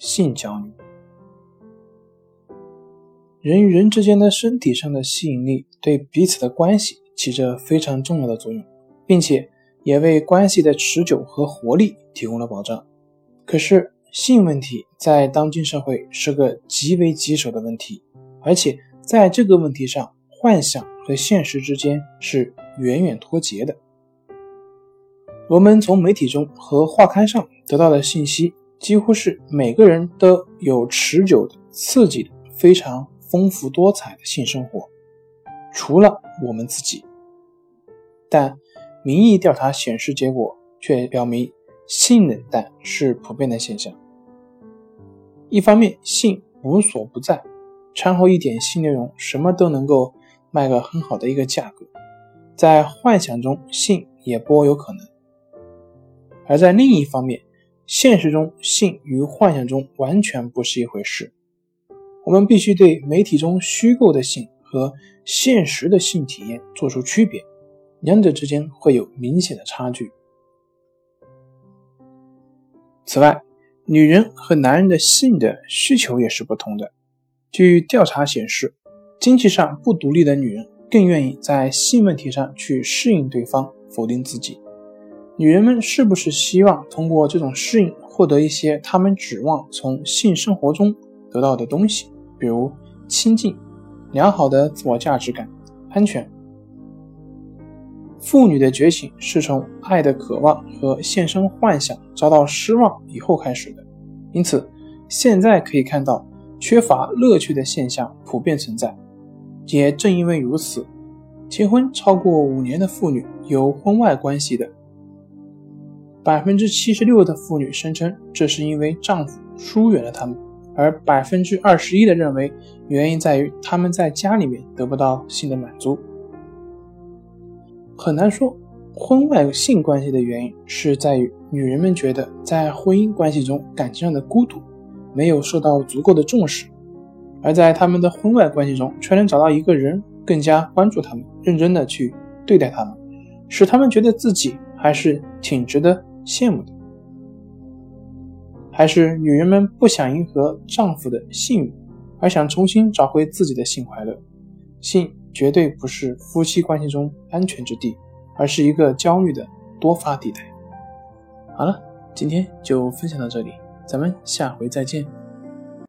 性焦虑。人与人之间的身体上的吸引力对彼此的关系起着非常重要的作用，并且也为关系的持久和活力提供了保障。可是，性问题在当今社会是个极为棘手的问题，而且在这个问题上，幻想和现实之间是远远脱节的。我们从媒体中和画刊上得到的信息，几乎是每个人都有持久的、刺激的、非常丰富多彩的性生活，除了我们自己。但民意调查显示，结果却表明性冷淡是普遍的现象。一方面，性无所不在，掺和一点性内容，什么都能够卖个很好的一个价格。在幻想中，性也颇有可能。而在另一方面，现实中性与幻想中完全不是一回事。我们必须对媒体中虚构的性和现实的性体验做出区别，两者之间会有明显的差距。此外，女人和男人的性的需求也是不同的。据调查显示，经济上不独立的女人更愿意在性问题上去适应对方，否定自己。女人们是不是希望通过这种适应获得一些她们指望从性生活中得到的东西，比如亲近、良好的自我价值感、安全？妇女的觉醒是从爱的渴望和现身幻想遭到失望以后开始的，因此现在可以看到缺乏乐趣的现象普遍存在。也正因为如此，结婚超过五年的妇女有婚外关系的。百分之七十六的妇女声称，这是因为丈夫疏远了她们，而百分之二十一的认为原因在于他们在家里面得不到性的满足。很难说婚外性关系的原因是在于女人们觉得在婚姻关系中感情上的孤独，没有受到足够的重视，而在他们的婚外关系中却能找到一个人更加关注他们，认真的去对待他们，使他们觉得自己还是挺值得。羡慕的，还是女人们不想迎合丈夫的性欲，而想重新找回自己的性快乐。性绝对不是夫妻关系中安全之地，而是一个焦虑的多发地带。好了，今天就分享到这里，咱们下回再见。